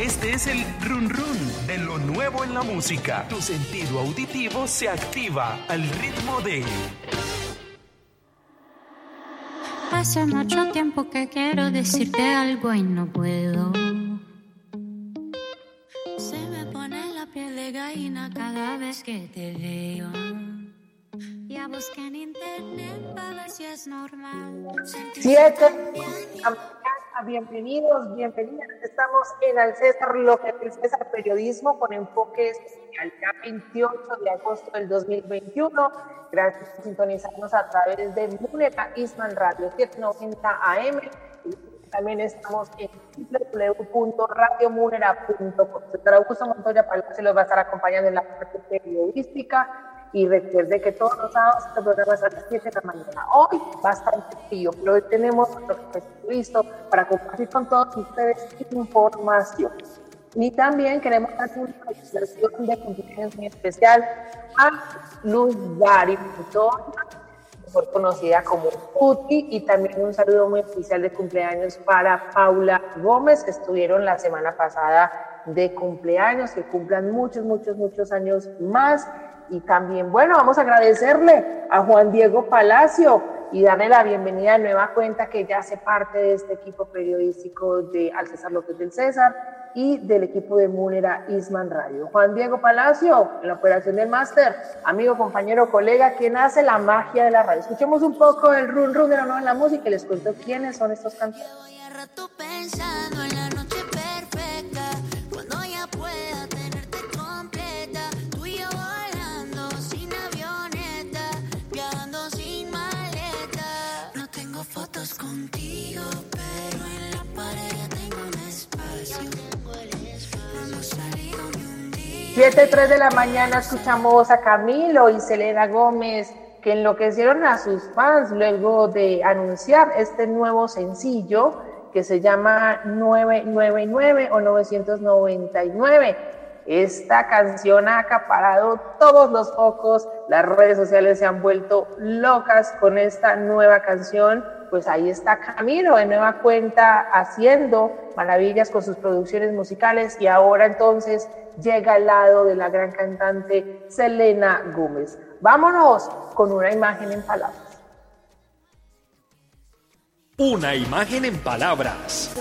Este es el run run de lo nuevo en la música. Tu sentido auditivo se activa al ritmo de. Hace mucho tiempo que quiero decirte algo y no puedo. Se me pone la piel de gallina cada vez que te veo. Ya busqué en internet para ver si es normal. Siete bienvenidos, bienvenidas. Estamos en Al César, lo que es César Periodismo con enfoque especial, ya 28 de agosto del 2021. Gracias por sintonizarnos a través de Munera Isman Radio 790 AM. También estamos en www.radiomunera.com. Doctor Augusto Montoya Palacio los va a estar acompañando en la parte periodística y recuerde que todos los sábados este programa es a las 7 de la mañana. Hoy bastante frío, pero hoy tenemos nuestro listo para compartir con todos ustedes información. Y también queremos hacer una felicitación de cumpleaños muy especial a Luz Bari, mejor conocida como Uti, y también un saludo muy especial de cumpleaños para Paula Gómez, que estuvieron la semana pasada de cumpleaños, que cumplan muchos, muchos, muchos años más y también, bueno, vamos a agradecerle a Juan Diego Palacio y darle la bienvenida a nueva cuenta que ya hace parte de este equipo periodístico de Al César López del César y del equipo de Múnera Isman Radio. Juan Diego Palacio, en la operación del máster, amigo, compañero, colega, quien hace la magia de la radio. Escuchemos un poco el run run de la nueva música y les cuento quiénes son estos cantantes. 7, 3 de la mañana escuchamos a Camilo y Selena Gómez que enloquecieron a sus fans luego de anunciar este nuevo sencillo que se llama 999 o 999. Esta canción ha acaparado todos los focos, las redes sociales se han vuelto locas con esta nueva canción. Pues ahí está Camilo de nueva cuenta haciendo maravillas con sus producciones musicales y ahora entonces llega al lado de la gran cantante Selena Gómez. Vámonos con una imagen en palabras. Una imagen en palabras.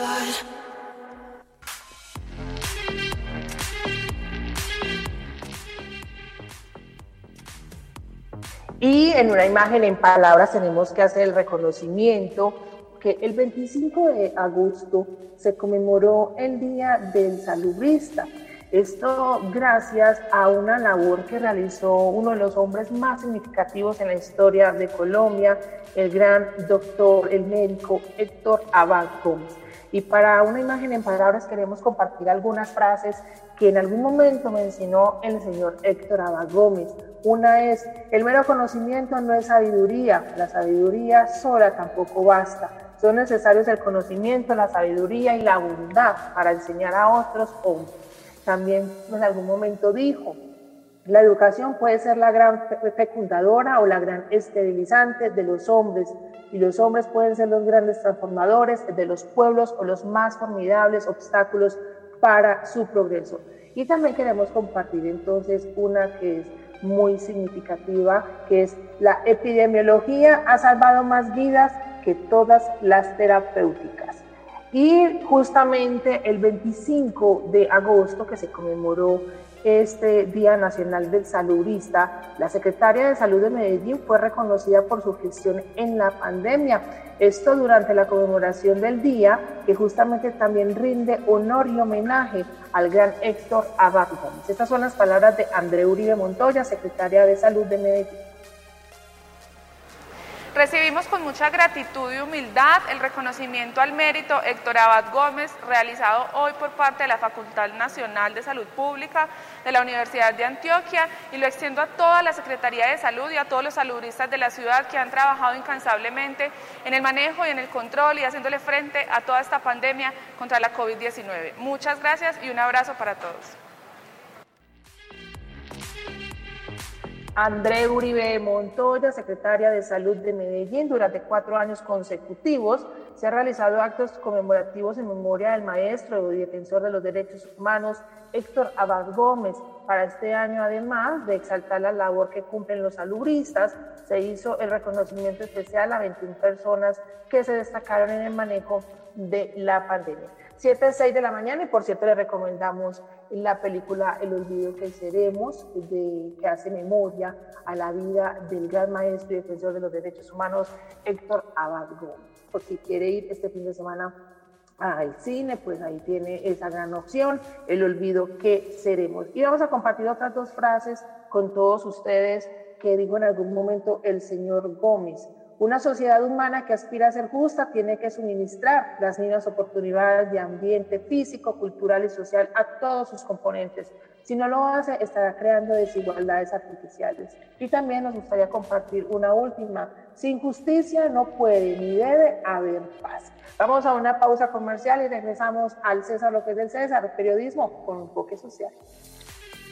Y en una imagen en palabras tenemos que hacer el reconocimiento que el 25 de agosto se conmemoró el Día del Salubrista. Esto gracias a una labor que realizó uno de los hombres más significativos en la historia de Colombia, el gran doctor, el médico Héctor Abad Gómez. Y para una imagen en palabras queremos compartir algunas frases que en algún momento mencionó el señor Héctor Abad Gómez. Una es, el mero conocimiento no es sabiduría, la sabiduría sola tampoco basta. Son necesarios el conocimiento, la sabiduría y la bondad para enseñar a otros hombres. También en algún momento dijo, la educación puede ser la gran fecundadora o la gran esterilizante de los hombres, y los hombres pueden ser los grandes transformadores de los pueblos o los más formidables obstáculos para su progreso. Y también queremos compartir entonces una que es muy significativa, que es la epidemiología ha salvado más vidas que todas las terapéuticas. Y justamente el 25 de agosto, que se conmemoró este Día Nacional del Saludista, la secretaria de Salud de Medellín fue reconocida por su gestión en la pandemia. Esto durante la conmemoración del día, que justamente también rinde honor y homenaje al gran Héctor Abad Estas son las palabras de André Uribe Montoya, secretaria de Salud de Medellín. Recibimos con mucha gratitud y humildad el reconocimiento al mérito Héctor Abad Gómez realizado hoy por parte de la Facultad Nacional de Salud Pública de la Universidad de Antioquia y lo extiendo a toda la Secretaría de Salud y a todos los saludistas de la ciudad que han trabajado incansablemente en el manejo y en el control y haciéndole frente a toda esta pandemia contra la COVID-19. Muchas gracias y un abrazo para todos. André Uribe Montoya, secretaria de Salud de Medellín, durante cuatro años consecutivos se han realizado actos conmemorativos en memoria del maestro y defensor de los derechos humanos Héctor Abad Gómez. Para este año, además de exaltar la labor que cumplen los salubristas, se hizo el reconocimiento especial a 21 personas que se destacaron en el manejo de la pandemia. 7 6 de la mañana y por cierto le recomendamos la película El olvido que seremos, de, que hace memoria a la vida del gran maestro y defensor de los derechos humanos Héctor Abad Gómez. Por si quiere ir este fin de semana al cine, pues ahí tiene esa gran opción, El olvido que seremos. Y vamos a compartir otras dos frases con todos ustedes que dijo en algún momento el señor Gómez. Una sociedad humana que aspira a ser justa tiene que suministrar las mismas oportunidades de ambiente físico, cultural y social a todos sus componentes. Si no lo hace, estará creando desigualdades artificiales. Y también nos gustaría compartir una última. Sin justicia no puede ni debe haber paz. Vamos a una pausa comercial y regresamos al César es del César, periodismo con enfoque social.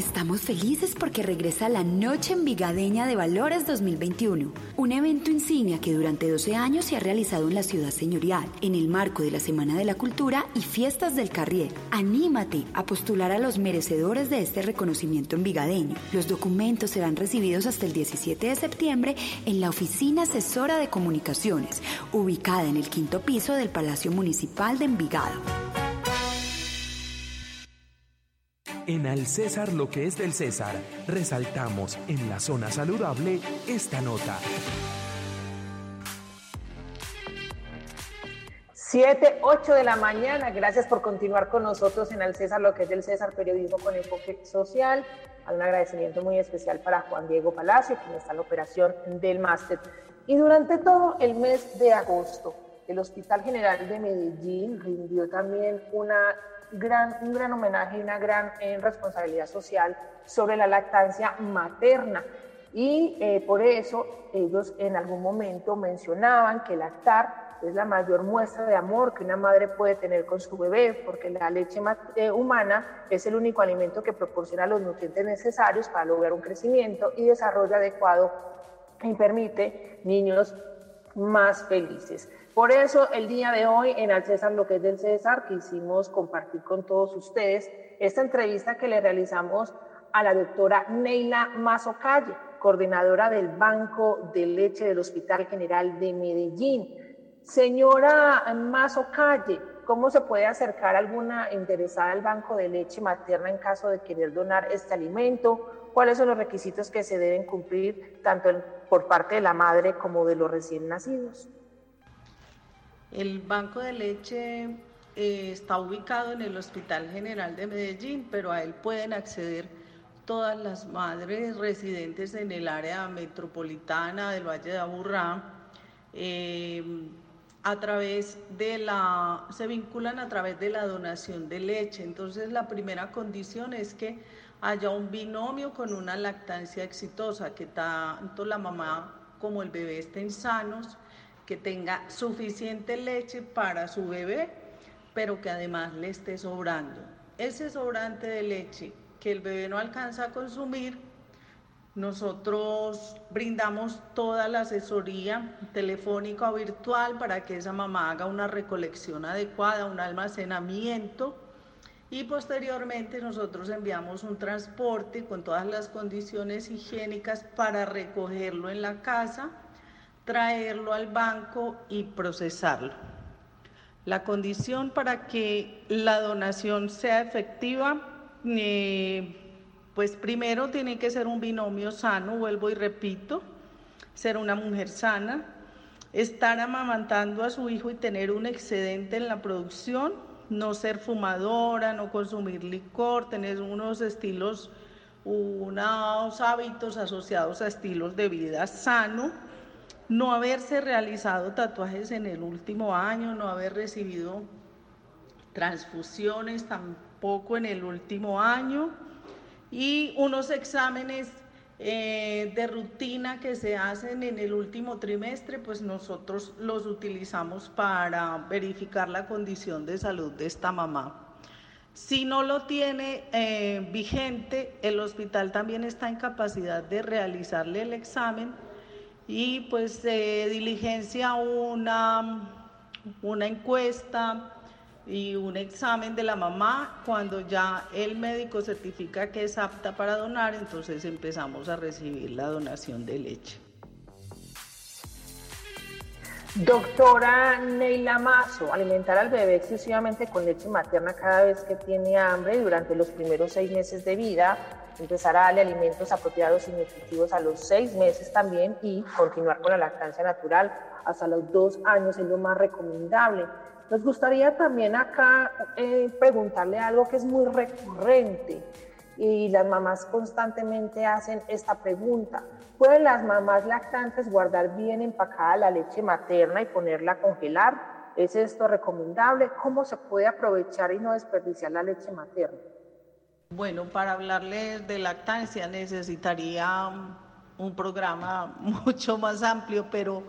Estamos felices porque regresa la Noche Envigadeña de Valores 2021, un evento insignia que durante 12 años se ha realizado en la ciudad señorial, en el marco de la Semana de la Cultura y Fiestas del Carrier. Anímate a postular a los merecedores de este reconocimiento envigadeño. Los documentos serán recibidos hasta el 17 de septiembre en la Oficina Asesora de Comunicaciones, ubicada en el quinto piso del Palacio Municipal de Envigado. En Al César lo que es del César, resaltamos en la zona saludable esta nota. 7, 8 de la mañana. Gracias por continuar con nosotros en Al César, lo que es del César Periodismo con Enfoque Social. Un agradecimiento muy especial para Juan Diego Palacio, quien está en la operación del máster. Y durante todo el mes de agosto, el Hospital General de Medellín rindió también una un gran homenaje y una gran eh, responsabilidad social sobre la lactancia materna. Y eh, por eso ellos en algún momento mencionaban que lactar es la mayor muestra de amor que una madre puede tener con su bebé, porque la leche eh, humana es el único alimento que proporciona los nutrientes necesarios para lograr un crecimiento y desarrollo adecuado y permite niños más felices. Por eso el día de hoy en Al César lo que es del César quisimos compartir con todos ustedes esta entrevista que le realizamos a la doctora Neila Mazocalle, coordinadora del Banco de Leche del Hospital General de Medellín. Señora Mazocalle, ¿cómo se puede acercar alguna interesada al Banco de Leche Materna en caso de querer donar este alimento? ¿Cuáles son los requisitos que se deben cumplir tanto por parte de la madre como de los recién nacidos? El banco de leche eh, está ubicado en el Hospital General de Medellín, pero a él pueden acceder todas las madres residentes en el área metropolitana del Valle de Aburrá. Eh, a través de la, se vinculan a través de la donación de leche. Entonces la primera condición es que haya un binomio con una lactancia exitosa, que tanto la mamá como el bebé estén sanos, que tenga suficiente leche para su bebé, pero que además le esté sobrando. Ese sobrante de leche que el bebé no alcanza a consumir, nosotros brindamos toda la asesoría telefónica o virtual para que esa mamá haga una recolección adecuada, un almacenamiento y posteriormente nosotros enviamos un transporte con todas las condiciones higiénicas para recogerlo en la casa, traerlo al banco y procesarlo. La condición para que la donación sea efectiva eh, pues primero tiene que ser un binomio sano, vuelvo y repito, ser una mujer sana, estar amamantando a su hijo y tener un excedente en la producción, no ser fumadora, no consumir licor, tener unos estilos, unos hábitos asociados a estilos de vida sano, no haberse realizado tatuajes en el último año, no haber recibido transfusiones tampoco en el último año y unos exámenes eh, de rutina que se hacen en el último trimestre, pues nosotros los utilizamos para verificar la condición de salud de esta mamá. Si no lo tiene eh, vigente, el hospital también está en capacidad de realizarle el examen y pues se diligencia una, una encuesta, y un examen de la mamá. Cuando ya el médico certifica que es apta para donar, entonces empezamos a recibir la donación de leche. Doctora Neila Mazo, alimentar al bebé exclusivamente con leche materna cada vez que tiene hambre durante los primeros seis meses de vida, empezar a darle alimentos apropiados y nutritivos a los seis meses también y continuar con la lactancia natural hasta los dos años es lo más recomendable. Nos gustaría también acá eh, preguntarle algo que es muy recurrente y las mamás constantemente hacen esta pregunta. ¿Pueden las mamás lactantes guardar bien empacada la leche materna y ponerla a congelar? ¿Es esto recomendable? ¿Cómo se puede aprovechar y no desperdiciar la leche materna? Bueno, para hablarles de lactancia necesitaría un programa mucho más amplio, pero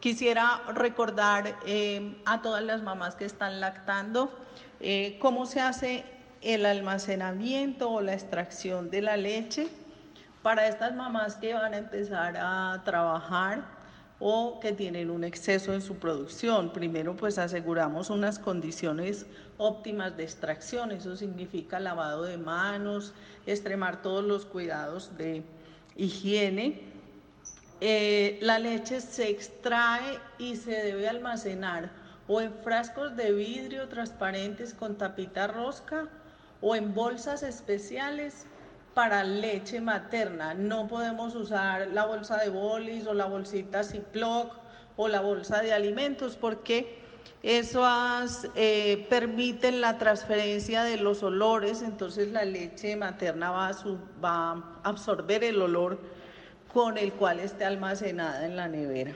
Quisiera recordar eh, a todas las mamás que están lactando eh, cómo se hace el almacenamiento o la extracción de la leche. Para estas mamás que van a empezar a trabajar o que tienen un exceso en su producción. Primero pues aseguramos unas condiciones óptimas de extracción, eso significa lavado de manos, extremar todos los cuidados de higiene eh, la leche se extrae y se debe almacenar o en frascos de vidrio transparentes con tapita rosca o en bolsas especiales para leche materna. No podemos usar la bolsa de bolis o la bolsita Ziploc o la bolsa de alimentos porque eso eh, permiten la transferencia de los olores, entonces la leche materna va a absorber el olor con el cual esté almacenada en la nevera.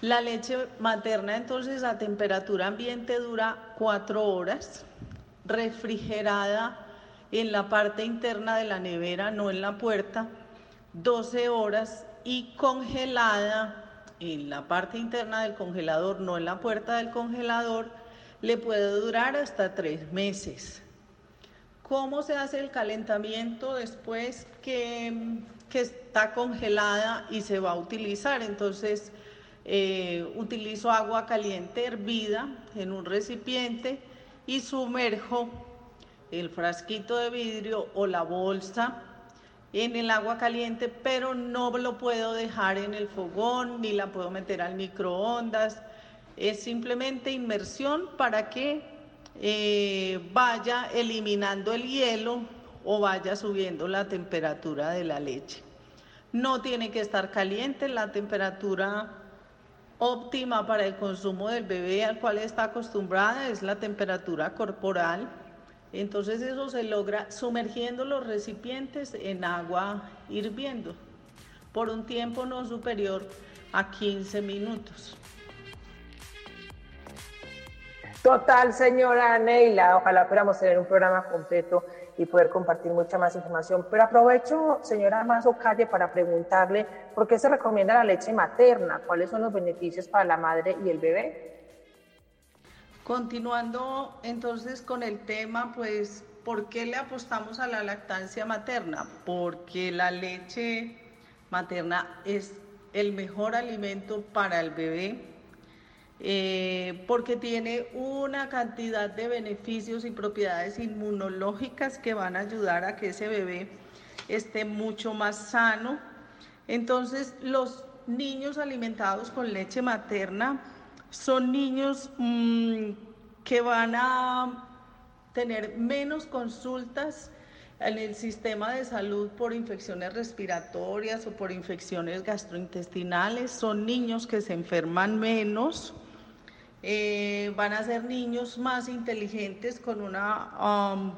La leche materna entonces a temperatura ambiente dura cuatro horas, refrigerada en la parte interna de la nevera, no en la puerta, 12 horas y congelada en la parte interna del congelador, no en la puerta del congelador, le puede durar hasta tres meses. ¿Cómo se hace el calentamiento después que que está congelada y se va a utilizar. Entonces, eh, utilizo agua caliente hervida en un recipiente y sumerjo el frasquito de vidrio o la bolsa en el agua caliente, pero no lo puedo dejar en el fogón ni la puedo meter al microondas. Es simplemente inmersión para que eh, vaya eliminando el hielo o vaya subiendo la temperatura de la leche. No tiene que estar caliente, la temperatura óptima para el consumo del bebé al cual está acostumbrada es la temperatura corporal. Entonces eso se logra sumergiendo los recipientes en agua hirviendo por un tiempo no superior a 15 minutos. Total, señora Neila, ojalá podamos tener un programa completo y poder compartir mucha más información. Pero aprovecho, señora Mazo Calle, para preguntarle por qué se recomienda la leche materna, cuáles son los beneficios para la madre y el bebé. Continuando entonces con el tema, pues, ¿por qué le apostamos a la lactancia materna? Porque la leche materna es el mejor alimento para el bebé eh, porque tiene una cantidad de beneficios y propiedades inmunológicas que van a ayudar a que ese bebé esté mucho más sano. Entonces, los niños alimentados con leche materna son niños mm, que van a tener menos consultas en el sistema de salud por infecciones respiratorias o por infecciones gastrointestinales, son niños que se enferman menos, eh, van a ser niños más inteligentes con una um,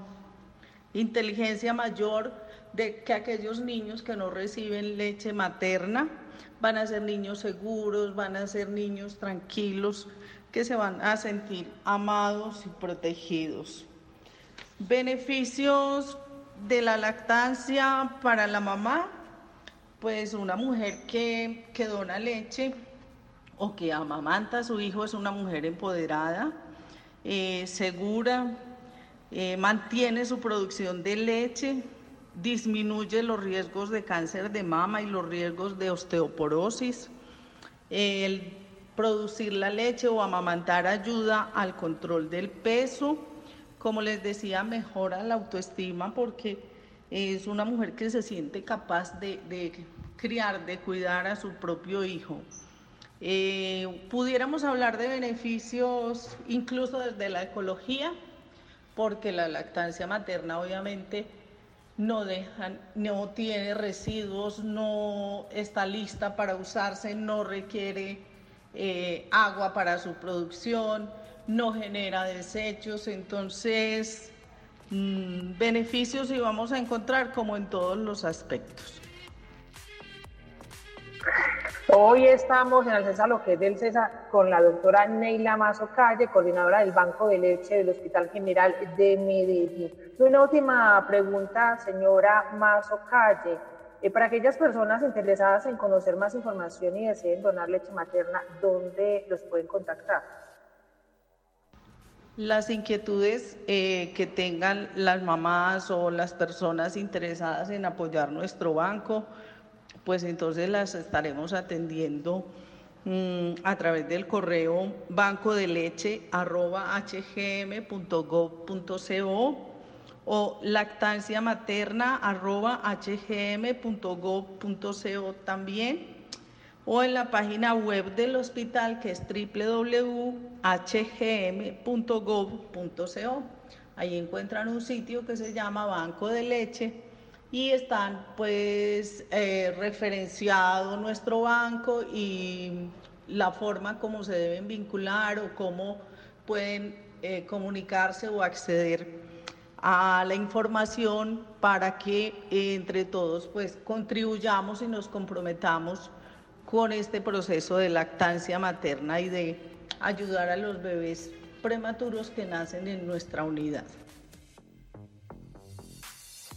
inteligencia mayor de que aquellos niños que no reciben leche materna, van a ser niños seguros, van a ser niños tranquilos, que se van a sentir amados y protegidos. Beneficios de la lactancia para la mamá, pues una mujer que, que dona leche o que amamanta a su hijo es una mujer empoderada, eh, segura, eh, mantiene su producción de leche, disminuye los riesgos de cáncer de mama y los riesgos de osteoporosis. El producir la leche o amamantar ayuda al control del peso. Como les decía, mejora la autoestima porque es una mujer que se siente capaz de, de criar, de cuidar a su propio hijo. Eh, pudiéramos hablar de beneficios incluso desde la ecología, porque la lactancia materna obviamente no dejan, no tiene residuos, no está lista para usarse, no requiere eh, agua para su producción, no genera desechos, entonces mm, beneficios y vamos a encontrar como en todos los aspectos. Hoy estamos en el César Lo que es del César con la doctora Neila Mazo Calle, coordinadora del Banco de Leche del Hospital General de Medellín. Una última pregunta, señora Mazo Calle. Eh, para aquellas personas interesadas en conocer más información y deseen donar leche materna, ¿dónde los pueden contactar? Las inquietudes eh, que tengan las mamás o las personas interesadas en apoyar nuestro banco, pues entonces las estaremos atendiendo mm, a través del correo banco de leche o lactancia materna hgm.gov.co también o en la página web del hospital que es www.hgm.gov.co. Ahí encuentran un sitio que se llama Banco de Leche y están pues eh, referenciado nuestro banco y la forma como se deben vincular o cómo pueden eh, comunicarse o acceder a la información para que entre todos pues contribuyamos y nos comprometamos con este proceso de lactancia materna y de ayudar a los bebés prematuros que nacen en nuestra unidad.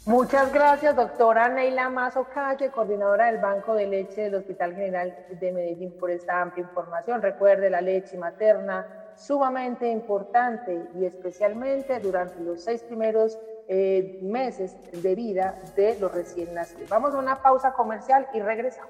Muchas gracias, doctora Neila Mazo Calle, coordinadora del Banco de Leche del Hospital General de Medellín, por esta amplia información. Recuerde, la leche materna sumamente importante y especialmente durante los seis primeros eh, meses de vida de los recién nacidos. Vamos a una pausa comercial y regresamos.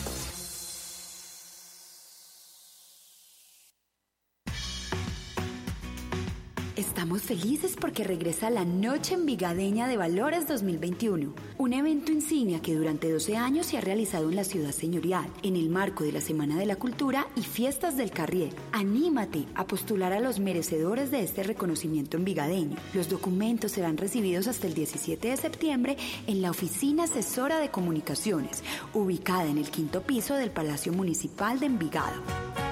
Estamos felices porque regresa la Noche Envigadeña de Valores 2021, un evento insignia que durante 12 años se ha realizado en la ciudad señorial, en el marco de la Semana de la Cultura y Fiestas del Carrier. Anímate a postular a los merecedores de este reconocimiento envigadeño. Los documentos serán recibidos hasta el 17 de septiembre en la Oficina Asesora de Comunicaciones, ubicada en el quinto piso del Palacio Municipal de Envigado.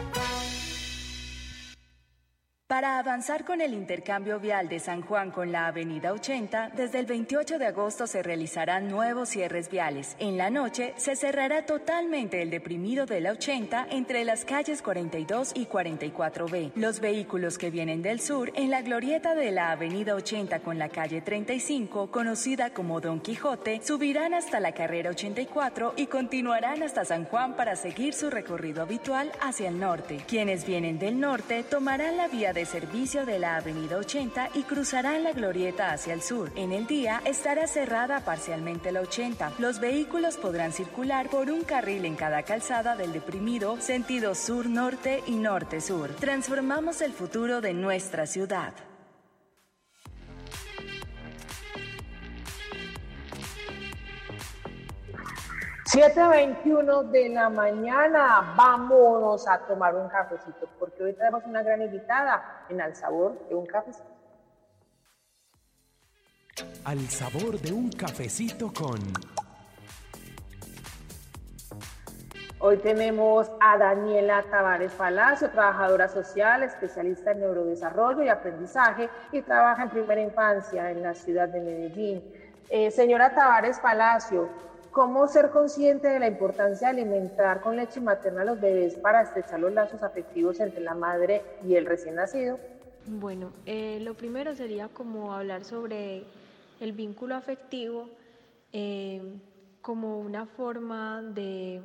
Para avanzar con el intercambio vial de San Juan con la Avenida 80, desde el 28 de agosto se realizarán nuevos cierres viales. En la noche se cerrará totalmente el deprimido de la 80 entre las calles 42 y 44B. Los vehículos que vienen del sur en la glorieta de la Avenida 80 con la calle 35, conocida como Don Quijote, subirán hasta la carrera 84 y continuarán hasta San Juan para seguir su recorrido habitual hacia el norte. Quienes vienen del norte tomarán la vía de servicio de la Avenida 80 y cruzarán la glorieta hacia el sur. En el día estará cerrada parcialmente la 80. Los vehículos podrán circular por un carril en cada calzada del deprimido sentido sur-norte y norte-sur. Transformamos el futuro de nuestra ciudad. 7.21 de la mañana, vámonos a tomar un cafecito, porque hoy tenemos una gran invitada en Al Sabor de un Cafecito. Al Sabor de un Cafecito con... Hoy tenemos a Daniela Tavares Palacio, trabajadora social, especialista en neurodesarrollo y aprendizaje y trabaja en primera infancia en la ciudad de Medellín. Eh, señora Tavares Palacio, ¿Cómo ser consciente de la importancia de alimentar con leche materna a los bebés para estrechar los lazos afectivos entre la madre y el recién nacido? Bueno, eh, lo primero sería como hablar sobre el vínculo afectivo eh, como una forma de,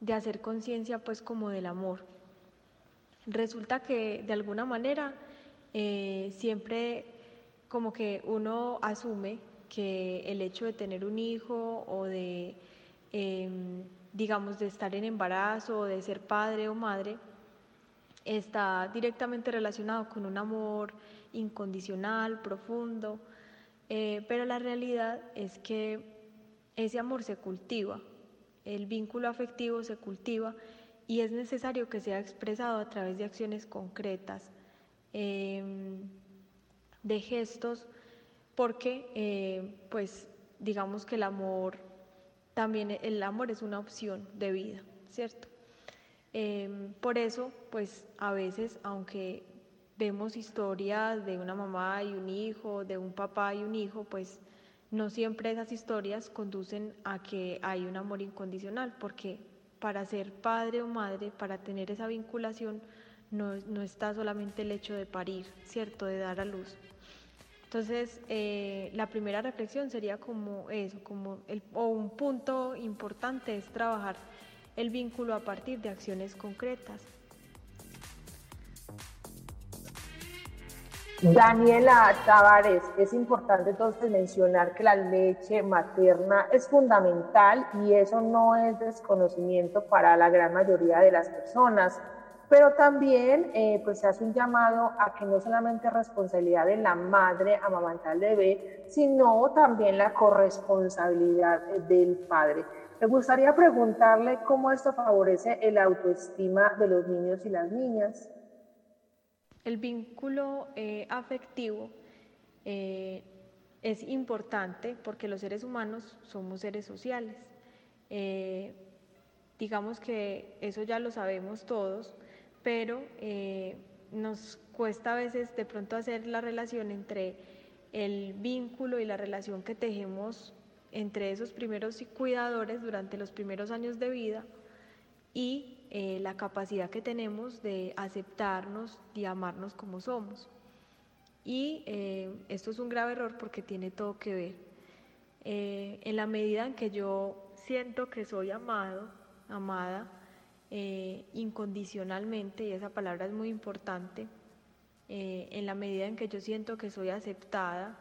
de hacer conciencia pues como del amor. Resulta que de alguna manera eh, siempre como que uno asume que el hecho de tener un hijo o de, em, digamos, de estar en embarazo o de ser padre o madre, está directamente relacionado con un amor incondicional, profundo, eh, pero la realidad es que ese amor se cultiva, el vínculo afectivo se cultiva y es necesario que sea expresado a través de acciones concretas, em, de gestos porque eh, pues digamos que el amor también el amor es una opción de vida, ¿cierto? Em, por eso, pues a veces, aunque vemos historias de una mamá y un hijo, de un papá y un hijo, pues no siempre esas historias conducen a que hay un amor incondicional, porque para ser padre o madre, para tener esa vinculación, no, no está solamente el hecho de parir, ¿cierto? De dar a luz, entonces, eh, la primera reflexión sería como eso, como el, o un punto importante es trabajar el vínculo a partir de acciones concretas. Daniela Tavares, es importante entonces mencionar que la leche materna es fundamental y eso no es desconocimiento para la gran mayoría de las personas pero también eh, pues se hace un llamado a que no solamente es responsabilidad de la madre amamantar al bebé, sino también la corresponsabilidad del padre. Me gustaría preguntarle cómo esto favorece el autoestima de los niños y las niñas. El vínculo eh, afectivo eh, es importante porque los seres humanos somos seres sociales. digamos que eso ya lo sabemos todos, pero eh, nos cuesta a veces de pronto hacer la relación entre el vínculo y la relación que tejemos entre esos primeros cuidadores durante los primeros años de vida y eh, la capacidad que tenemos de aceptarnos y amarnos como somos. Y eh, esto es un grave error porque tiene todo que ver. en la medida en que yo siento que soy amado, amada, eh, incondicionalmente, y esa palabra es muy importante, eh, en la medida en que yo siento que soy aceptada,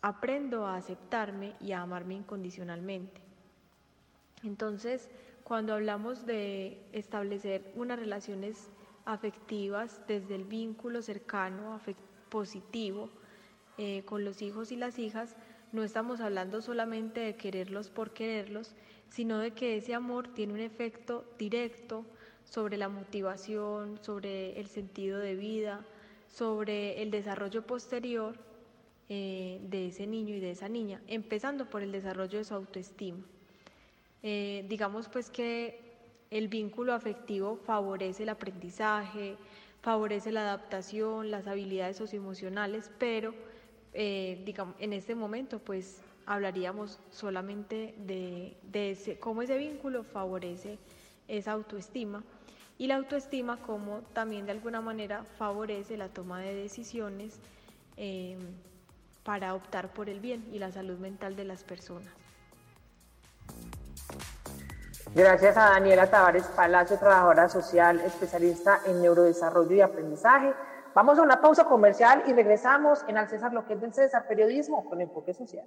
aprendo a aceptarme y a amarme incondicionalmente. Entonces, cuando hablamos de establecer unas relaciones afectivas desde el vínculo cercano, positivo, eh, con los hijos y las hijas, no estamos hablando solamente de quererlos por quererlos, sino de que ese amor tiene un efecto directo sobre la motivación, sobre el sentido de vida, sobre el desarrollo posterior eh, de ese niño y de esa niña, empezando por el desarrollo de su autoestima. Eh, digamos pues que el vínculo afectivo favorece el aprendizaje, favorece la adaptación, las habilidades socioemocionales, pero eh, digamos, en este momento pues hablaríamos solamente de, ese, cómo ese vínculo favorece esa autoestima y la autoestima como también de alguna manera favorece la toma de decisiones eh, para optar por el bien y la salud mental de las personas. Gracias a Daniela Tavares Palacio, trabajadora social, especialista en neurodesarrollo y aprendizaje. Vamos a una pausa comercial y regresamos en Al César, lo que es del César, periodismo con enfoque social.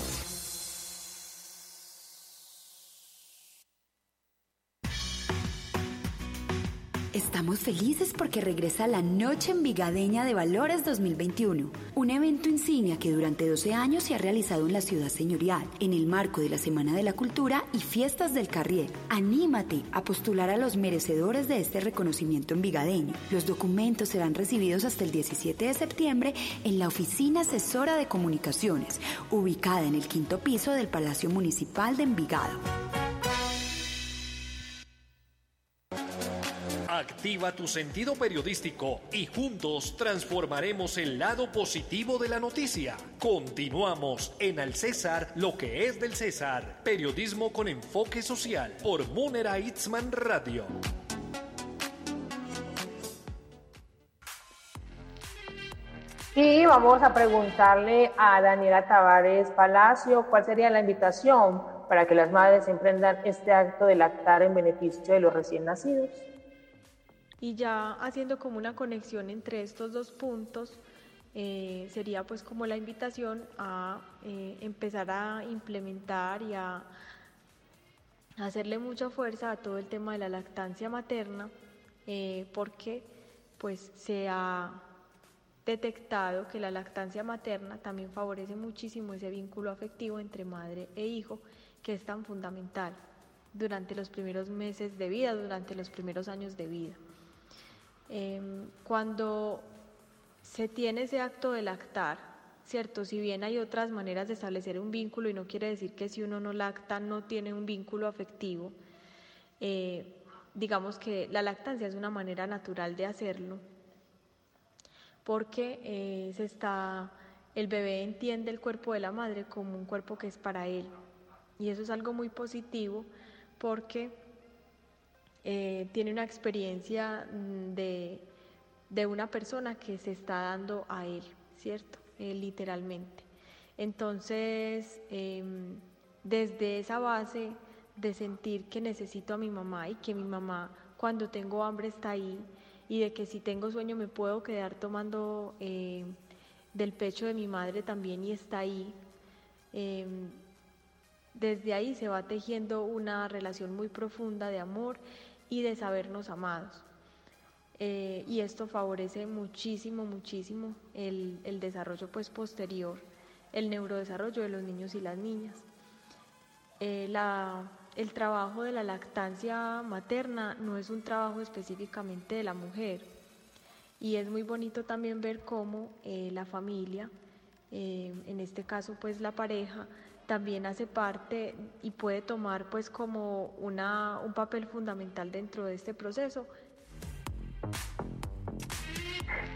Estamos felices porque regresa la Noche Envigadeña de Valores 2021, un evento insignia que durante 12 años se ha realizado en la ciudad señorial, en el marco de la Semana de la Cultura y Fiestas del Carriel. Anímate a postular a los merecedores de este reconocimiento envigadeño. Los documentos serán recibidos hasta el 17 de septiembre en la Oficina Asesora de Comunicaciones, ubicada en el quinto piso del Palacio Municipal de Envigado. Activa tu sentido periodístico y juntos transformaremos el lado positivo de la noticia. Continuamos en Al César, lo que es del César. Periodismo con enfoque social por Munera Itzman Radio. Y vamos a preguntarle a Daniela Tavares Palacio cuál sería la invitación para que las madres emprendan este acto de lactar en beneficio de los recién nacidos. Y ya haciendo como una conexión entre estos dos puntos, eh, sería pues como la invitación a eh, empezar a implementar y a hacerle mucha fuerza a todo el tema de la lactancia materna, eh, porque pues se ha detectado que la lactancia materna también favorece muchísimo ese vínculo afectivo entre madre e hijo, que es tan fundamental durante los primeros meses de vida, durante los primeros años de vida. Em, cuando se tiene ese acto de lactar, ¿cierto? Si bien hay otras maneras de establecer un vínculo y no quiere decir que si uno no lacta no tiene un vínculo afectivo, eh, digamos que la lactancia es una manera natural de hacerlo, porque eh, se está, el bebé entiende el cuerpo de la madre como un cuerpo que es para él. Y eso es algo muy positivo porque eh, tiene una experiencia mm, de, una persona que se está dando a él, ¿cierto? Eh, literalmente. Entonces, em, desde esa base de sentir que necesito a mi mamá y que mi mamá cuando tengo hambre está ahí y de que si tengo sueño me puedo quedar tomando eh, del pecho de mi madre también y está ahí. Em, desde ahí se va tejiendo una relación muy profunda de amor y de sabernos amados. Eh, y esto favorece muchísimo, muchísimo el, el, desarrollo pues, posterior, el neurodesarrollo de los niños y las niñas. Eh, la, el trabajo de la lactancia materna no es un trabajo específicamente de la mujer y es muy bonito también ver cómo eh, la familia, en este caso pues la pareja, también hace parte y puede tomar pues como una, un papel fundamental dentro de este proceso.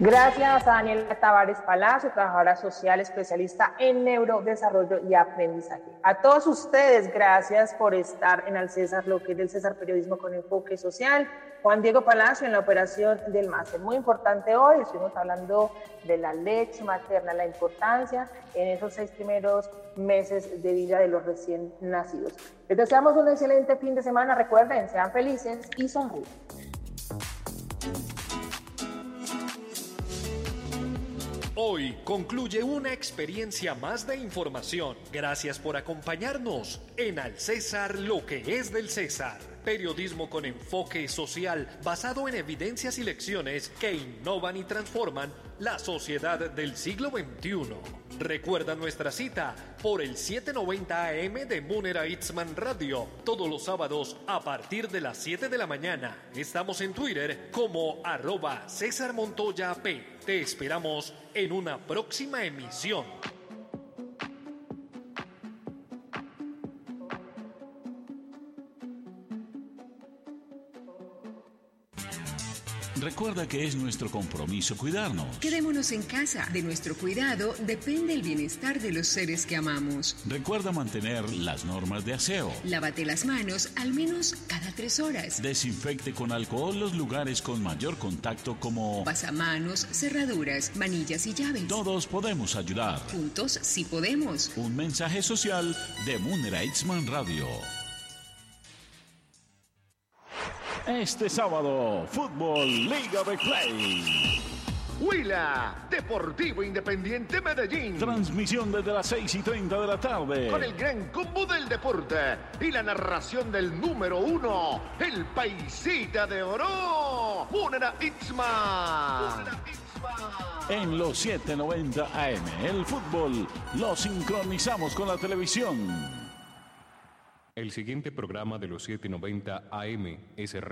Gracias a Daniela Tavares Palacio, trabajadora social especialista en neurodesarrollo y aprendizaje. A todos ustedes, gracias por estar en Al César, lo que es del César Periodismo con Enfoque Social. Juan Diego Palacio en la operación del máster. Muy importante hoy, estuvimos hablando de la leche materna, la importancia en esos seis primeros meses de vida de los recién nacidos. Les deseamos un excelente fin de semana. Recuerden, sean felices y sonríen. Hoy concluye una experiencia más de información. Gracias por acompañarnos en Al César, lo que es del César Periodismo con enfoque social basado en evidencias y lecciones que innovan y transforman la sociedad del siglo XXI. Recuerda nuestra cita por el 790 AM de Munera Itzman Radio todos los sábados a partir de las 7 de la mañana. Estamos en Twitter como arroba César Montoya P. Te esperamos en una próxima emisión. Recuerda que es nuestro compromiso cuidarnos. Quedémonos en casa. De nuestro cuidado depende el bienestar de los seres que amamos. Recuerda mantener las normas de aseo. Lávate las manos al menos cada tres horas. Desinfecte con alcohol los lugares con mayor contacto como pasamanos, cerraduras, manillas y llaves. Todos podemos ayudar. Juntos sí podemos. Un mensaje social de Munera Itzman Radio. Este sábado, Fútbol Liga de Play. Huila, Deportivo Independiente Medellín. Transmisión desde las 6 y 30 de la tarde. Con el gran combo del deporte y la narración del número uno, el paisita de oro, Munera Itzma. En los 790 AM, el fútbol lo sincronizamos con la televisión. El siguiente programa de los 790 AM es responsable